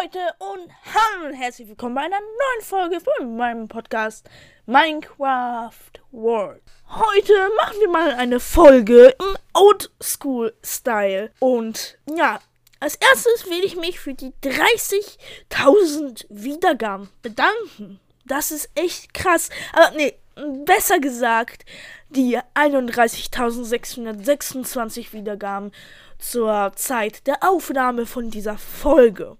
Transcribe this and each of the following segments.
Leute und hallo und herzlich willkommen bei einer neuen Folge von meinem Podcast Minecraft World. Heute machen wir mal eine Folge im Old School Style und ja, als erstes will ich mich für die 30.000 Wiedergaben bedanken. Das ist echt krass. Aber nee, besser gesagt, die 31.626 Wiedergaben zur Zeit der Aufnahme von dieser Folge.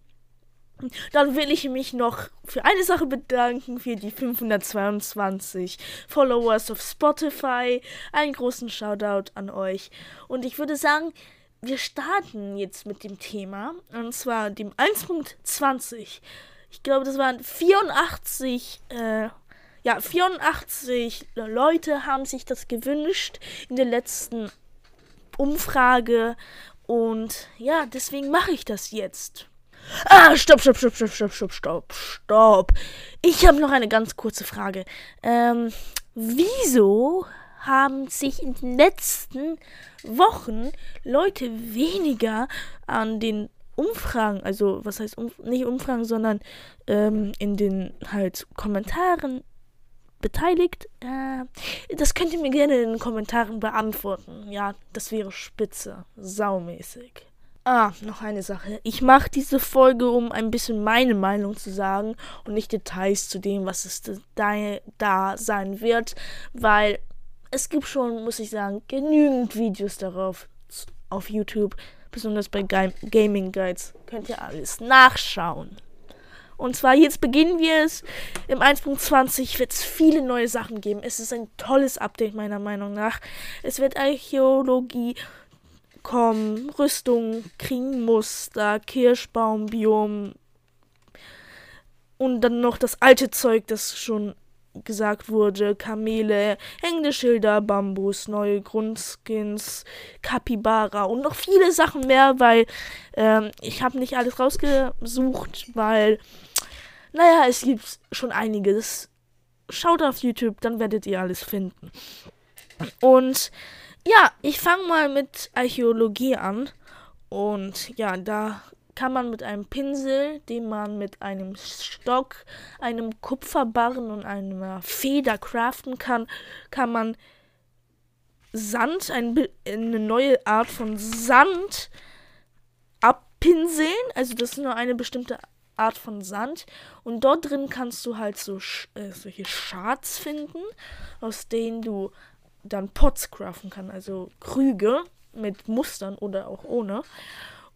Dann will ich mich noch für eine Sache bedanken, für die 522 Followers auf Spotify. Einen großen Shoutout an euch. Und ich würde sagen, wir starten jetzt mit dem Thema. Und zwar dem 1.20. Ich glaube, das waren 84, äh, ja, 84 Leute haben sich das gewünscht in der letzten Umfrage. Und ja, deswegen mache ich das jetzt. Ah, stopp, stopp, stopp, stopp, stopp, stopp, stopp, stopp. Ich habe noch eine ganz kurze Frage. Ähm, wieso haben sich in den letzten Wochen Leute weniger an den Umfragen, also was heißt um, nicht Umfragen, sondern ähm, in den halt Kommentaren beteiligt? Äh, das könnt ihr mir gerne in den Kommentaren beantworten. Ja, das wäre spitze, saumäßig. Ah, noch eine Sache. Ich mache diese Folge, um ein bisschen meine Meinung zu sagen und nicht Details zu dem, was es da, sein wird, weil es gibt schon, muss ich sagen, genügend Videos darauf auf YouTube, besonders bei Ga Gaming Guides. Könnt ihr alles nachschauen. Und zwar jetzt beginnen wir es. Im 1.20 wird es viele neue Sachen geben. Es ist ein tolles Update meiner Meinung nach. Es wird Archäologie kommen Rüstung, Kringmuster, Kirschbaumbiom und dann noch das alte Zeug, das schon gesagt wurde, Kamele, hängende Schilder, Bambus, neue Grundskins, Kapibara und noch viele Sachen mehr, weil ähm, ich habe nicht alles rausgesucht, weil, naja, es gibt schon einiges. Schaut auf YouTube, dann werdet ihr alles finden. Und ja, ich fange mal mit Archäologie an. Und ja, da kann man mit einem Pinsel, den man mit einem Stock, einem Kupferbarren und einer Feder craften kann, kann man Sand, ein, eine neue Art von Sand abpinseln. Also das ist nur eine bestimmte Art von Sand. Und dort drin kannst du halt so äh, solche Shards finden, aus denen du dann Pots craften kann, also Krüge mit Mustern oder auch ohne.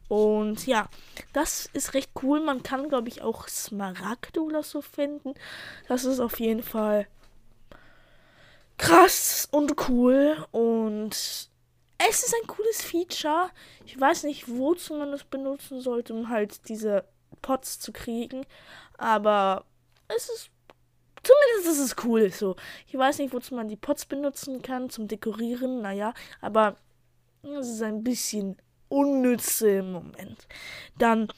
Und ja, das ist recht cool. Man kann, glaube ich, auch Smaragde oder so finden. Das ist auf jeden Fall krass und cool. Und es ist ein cooles Feature. Ich weiß nicht, wozu man es benutzen sollte, um halt diese Pots zu kriegen. Aber es ist Zumindest ist es cool so. Ich weiß nicht, wozu man die Pots benutzen kann, zum Dekorieren, naja, aber es ist ein bisschen unnütze im Moment. Dann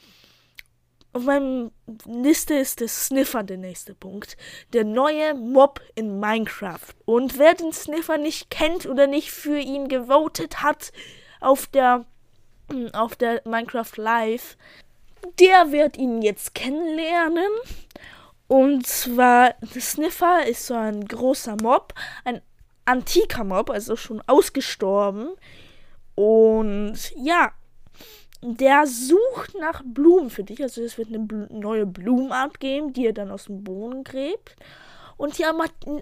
auf meinem Liste ist der Sniffer der nächste Punkt. Der neue Mob in Minecraft. Und wer den Sniffer nicht kennt oder nicht für ihn gewotet hat auf der auf der Minecraft Live, der wird ihn jetzt kennenlernen. Und zwar, der Sniffer ist so ein großer Mob, ein antiker Mob, also schon ausgestorben. Und ja, der sucht nach Blumen für dich. Also es wird eine bl neue Blumenart geben, die er dann aus dem Boden gräbt. Und die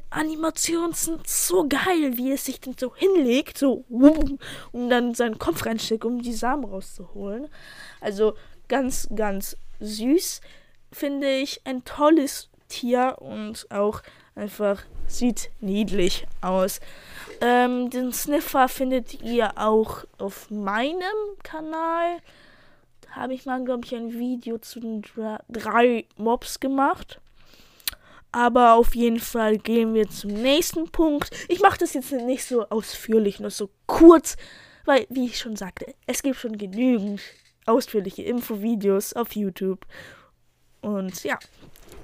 Animationen sind so geil, wie es sich dann so hinlegt, so um dann seinen Kopf reinsteckt, um die Samen rauszuholen. Also ganz, ganz süß finde ich ein tolles Tier und auch einfach sieht niedlich aus. Ähm, den Sniffer findet ihr auch auf meinem Kanal. Da habe ich mal, glaube ich, ein Video zu den drei Mobs gemacht. Aber auf jeden Fall gehen wir zum nächsten Punkt. Ich mache das jetzt nicht so ausführlich, nur so kurz, weil, wie ich schon sagte, es gibt schon genügend ausführliche Infovideos auf YouTube Und ja.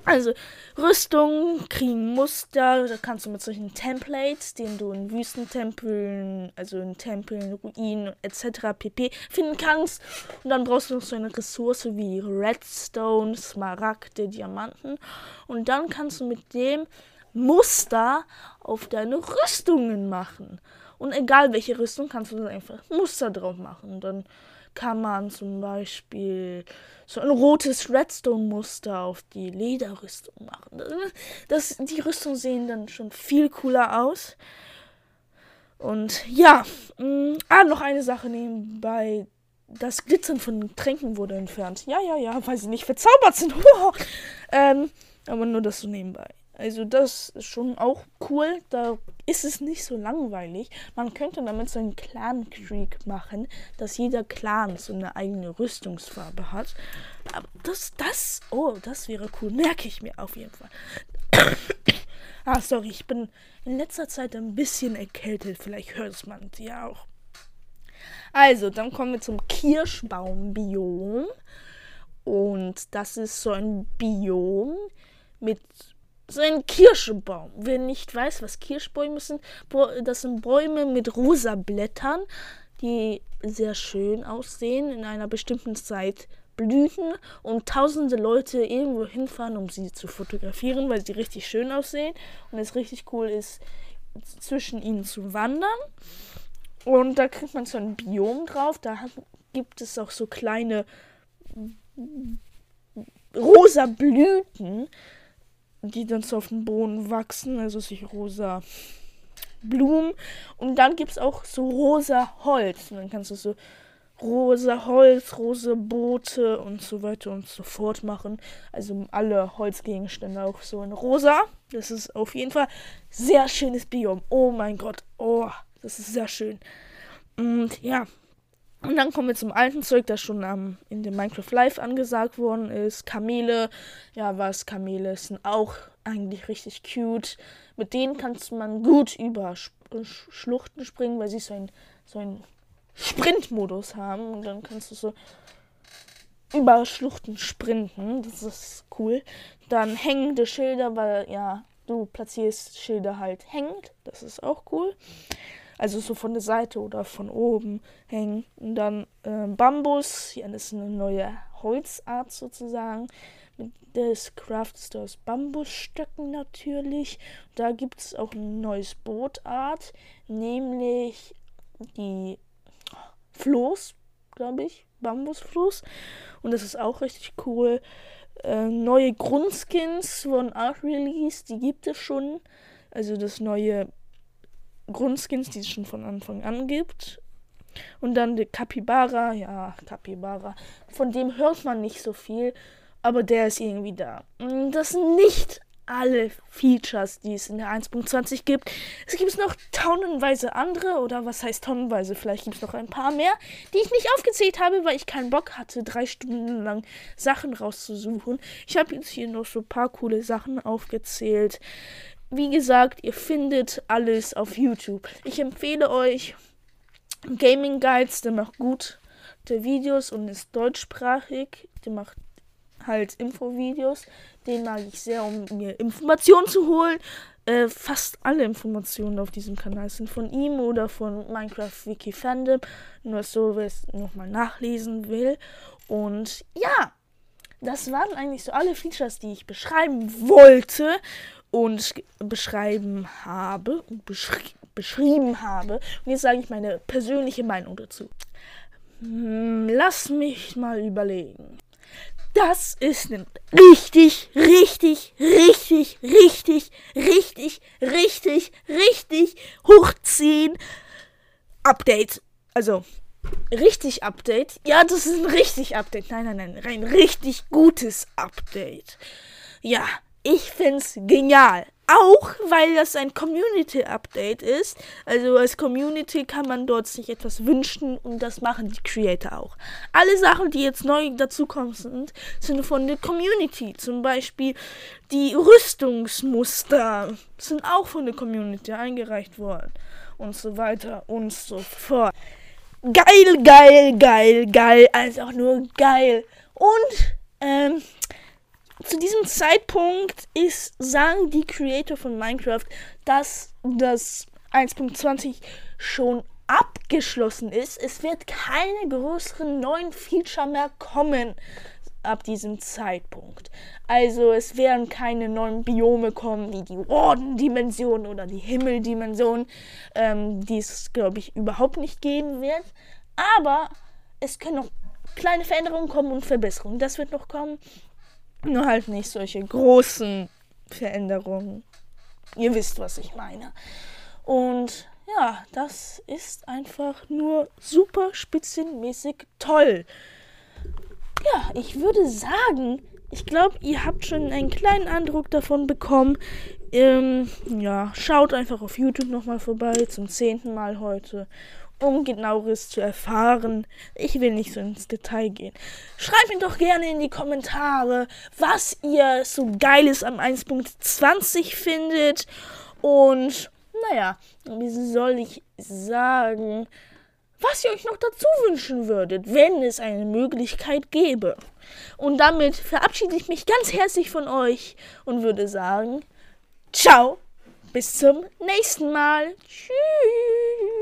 Also, Rüstung kriegen Muster, da kannst du mit solchen Templates, den du in Wüstentempeln, also in Tempeln, Ruinen etc. pp. finden kannst. Und dann brauchst du noch so eine Ressource wie Redstone, Smaragde, Diamanten. Und dann kannst du mit dem Muster auf deine Rüstungen machen. Und egal welche Rüstung, kannst du einfach Muster drauf machen. Und dann kann man zum Beispiel so ein rotes Redstone-Muster auf die Lederrüstung machen. Das, die Rüstungen sehen dann schon viel cooler aus. Und ja, mh, mm, ah, noch eine Sache nebenbei. Das Glitzern von Tränken wurde entfernt. Ja, ja, ja, weil sie nicht verzaubert sind. ähm, aber nur das so nebenbei. Also das ist schon auch cool. Da ist es nicht so langweilig. Man könnte damit so einen Clan-Creek machen, dass jeder Clan so eine eigene Rüstungsfarbe hat. Aber das, das, oh, das wäre cool. Merke ich mir auf jeden Fall. ah, sorry, ich bin in letzter Zeit ein bisschen erkältet. Vielleicht hört es man ja auch. Also, dann kommen wir zum Kirschbaumbiom. Und das ist so ein Biom mit so ein Kirschbaum. Wer nicht weiß, was Kirschbäume sind, das sind Bäume mit rosa Blättern, die sehr schön aussehen, in einer bestimmten Zeit blühen und tausende Leute irgendwo hinfahren, um sie zu fotografieren, weil sie richtig schön aussehen und es richtig cool ist, zwischen ihnen zu wandern. Und da kriegt man so ein Biom drauf. Da gibt es auch so kleine rosa Blüten, die dann so auf dem Boden wachsen, also sich rosa Blumen. Und dann gibt es auch so rosa Holz. Und dann kannst du so rosa Holz, rosa Boote und so weiter und so fort machen. Also alle Holzgegenstände auch so in rosa. Das ist auf jeden Fall sehr schönes Biom. Oh mein Gott. Oh, das ist sehr schön. Und ja, und dann kommen wir zum alten Zeug, das schon ähm, in dem Minecraft Live angesagt worden ist. Kamele. Ja, was? Kamele sind auch eigentlich richtig cute. Mit denen kannst man gut über Sch Schluchten springen, weil sie so einen so Sprintmodus haben. Und dann kannst du so über Schluchten sprinten. Das ist cool. Dann hängende Schilder, weil ja, du platzierst Schilder halt hängend. Das ist auch cool also so von der Seite oder von oben hängen. Und dann äh, Bambus, ja, das ist eine neue Holzart sozusagen. Des craftest du aus Bambusstöcken natürlich. Da gibt es auch ein neues Bootart, nämlich die Floß, glaube ich, Bambusfloß. Und das ist auch richtig cool. Äh, neue Grundskins wurden auch released, die gibt es schon. Also das neue Grundskins, die es schon von Anfang an gibt. Und dann der Capybara, ja, Capybara. Von dem hört man nicht so viel, aber der ist irgendwie da. Das sind nicht alle Features, die es in der 1.20 gibt. Es gibt noch tonnenweise andere, oder was heißt tonnenweise? Vielleicht gibt es noch ein paar mehr, die ich nicht aufgezählt habe, weil ich keinen Bock hatte, drei Stunden lang Sachen rauszusuchen. Ich habe jetzt hier noch so ein paar coole Sachen aufgezählt wie gesagt, ihr findet alles auf YouTube. Ich empfehle euch Gaming Guides, der macht gute Videos und ist deutschsprachig. Der macht halt Infovideos. Den mag ich sehr, um mir Informationen zu holen. Äh, fast alle Informationen auf diesem Kanal sind von ihm oder von Minecraft Wiki Fandom. Nur so, wer es nochmal nachlesen will. Und ja, das waren eigentlich so alle Features, die ich beschreiben wollte und beschreiben habe, beschri beschrieben habe. Und jetzt sage ich meine persönliche Meinung dazu. Hm, lass mich mal überlegen. Das ist ein richtig, richtig, richtig, richtig, richtig, richtig, richtig hoch 10 Update. Also, richtig Update. Ja, das ist ein richtig Update. Nein, nein, nein, ein richtig gutes Update. Ja, ich find's genial. Auch weil das ein Community-Update ist. Also als Community kann man dort sich etwas wünschen und das machen die Creator auch. Alle Sachen, die jetzt neu dazukommen sind, sind von der Community. Zum Beispiel die Rüstungsmuster sind auch von der Community eingereicht worden. Und so weiter und so fort. Geil, geil, geil, geil. Einfach nur geil. Und, ähm, zu diesem Zeitpunkt ist, sagen die Creator von Minecraft, dass das 1.20 schon abgeschlossen ist. Es wird keine größeren neuen Feature mehr kommen ab diesem Zeitpunkt. Also es werden keine neuen Biome kommen, wie die Warden-Dimension oder die Himmel-Dimension, ähm, die es, glaube ich, überhaupt nicht geben wird. Aber es können noch kleine Veränderungen kommen und Verbesserungen. Das wird noch kommen. Nur halt nicht solche großen Veränderungen. Ihr wisst, was ich meine. Und ja, das ist einfach nur super spitzenmäßig toll. Ja, ich würde sagen, ich glaube, ihr habt schon einen kleinen Eindruck davon bekommen. Ähm, ja, schaut einfach auf YouTube nochmal vorbei, zum zehnten Mal heute, um genaueres zu erfahren. Ich will nicht so ins Detail gehen. Schreibt mir doch gerne in die Kommentare, was ihr so geiles am 1.20 findet. Und, naja, wie soll ich sagen? was ihr euch noch dazu wünschen würdet, wenn es eine Möglichkeit gäbe. Und damit verabschiede ich mich ganz herzlich von euch und würde sagen, ciao, bis zum nächsten Mal. Tschüss.